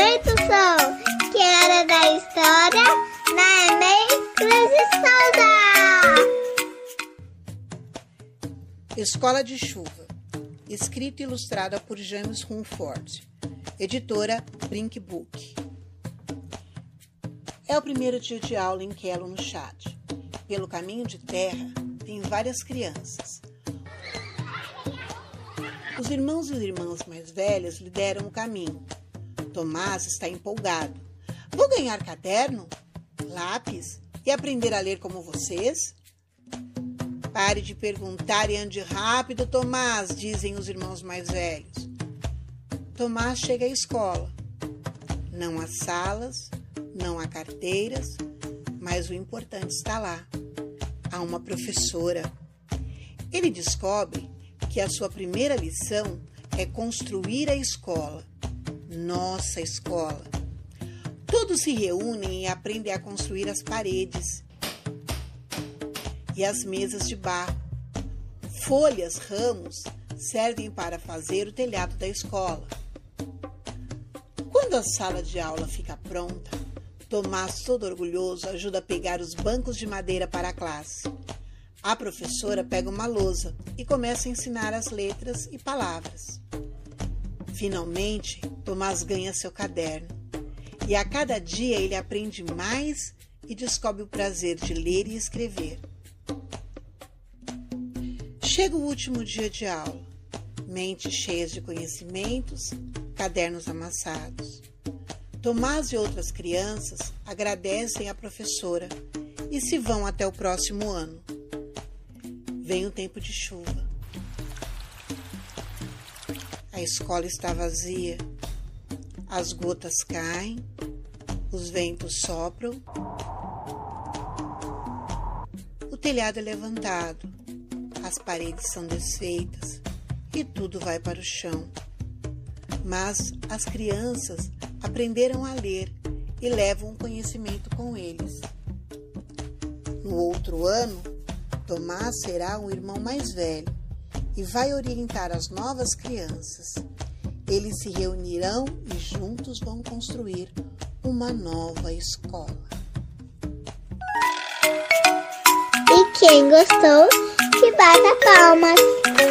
Direito Som, que é era da história na é meia Escola de Chuva, escrita e ilustrada por James Rumford, editora Brink Book. É o primeiro dia de aula em Kelo no Chad. Pelo caminho de terra, tem várias crianças. Os irmãos e irmãs mais velhas lideram o caminho, Tomás está empolgado. Vou ganhar caderno, lápis e aprender a ler como vocês? Pare de perguntar e ande rápido, Tomás, dizem os irmãos mais velhos. Tomás chega à escola. Não há salas, não há carteiras, mas o importante está lá. Há uma professora. Ele descobre que a sua primeira lição é construir a escola, nossa escola. Todos se reúnem e aprendem a construir as paredes e as mesas de barro. Folhas, ramos servem para fazer o telhado da escola. Quando a sala de aula fica pronta, Tomás, todo orgulhoso, ajuda a pegar os bancos de madeira para a classe. A professora pega uma lousa e começa a ensinar as letras e palavras. Finalmente, Tomás ganha seu caderno e a cada dia ele aprende mais e descobre o prazer de ler e escrever. Chega o último dia de aula, mentes cheias de conhecimentos, cadernos amassados. Tomás e outras crianças agradecem à professora e se vão até o próximo ano. Vem o tempo de chuva. A escola está vazia. As gotas caem, os ventos sopram. O telhado é levantado, as paredes são desfeitas e tudo vai para o chão. Mas as crianças aprenderam a ler e levam o conhecimento com eles. No outro ano, Tomás será o irmão mais velho e vai orientar as novas crianças. Eles se reunirão e juntos vão construir uma nova escola. E quem gostou, que bata palmas.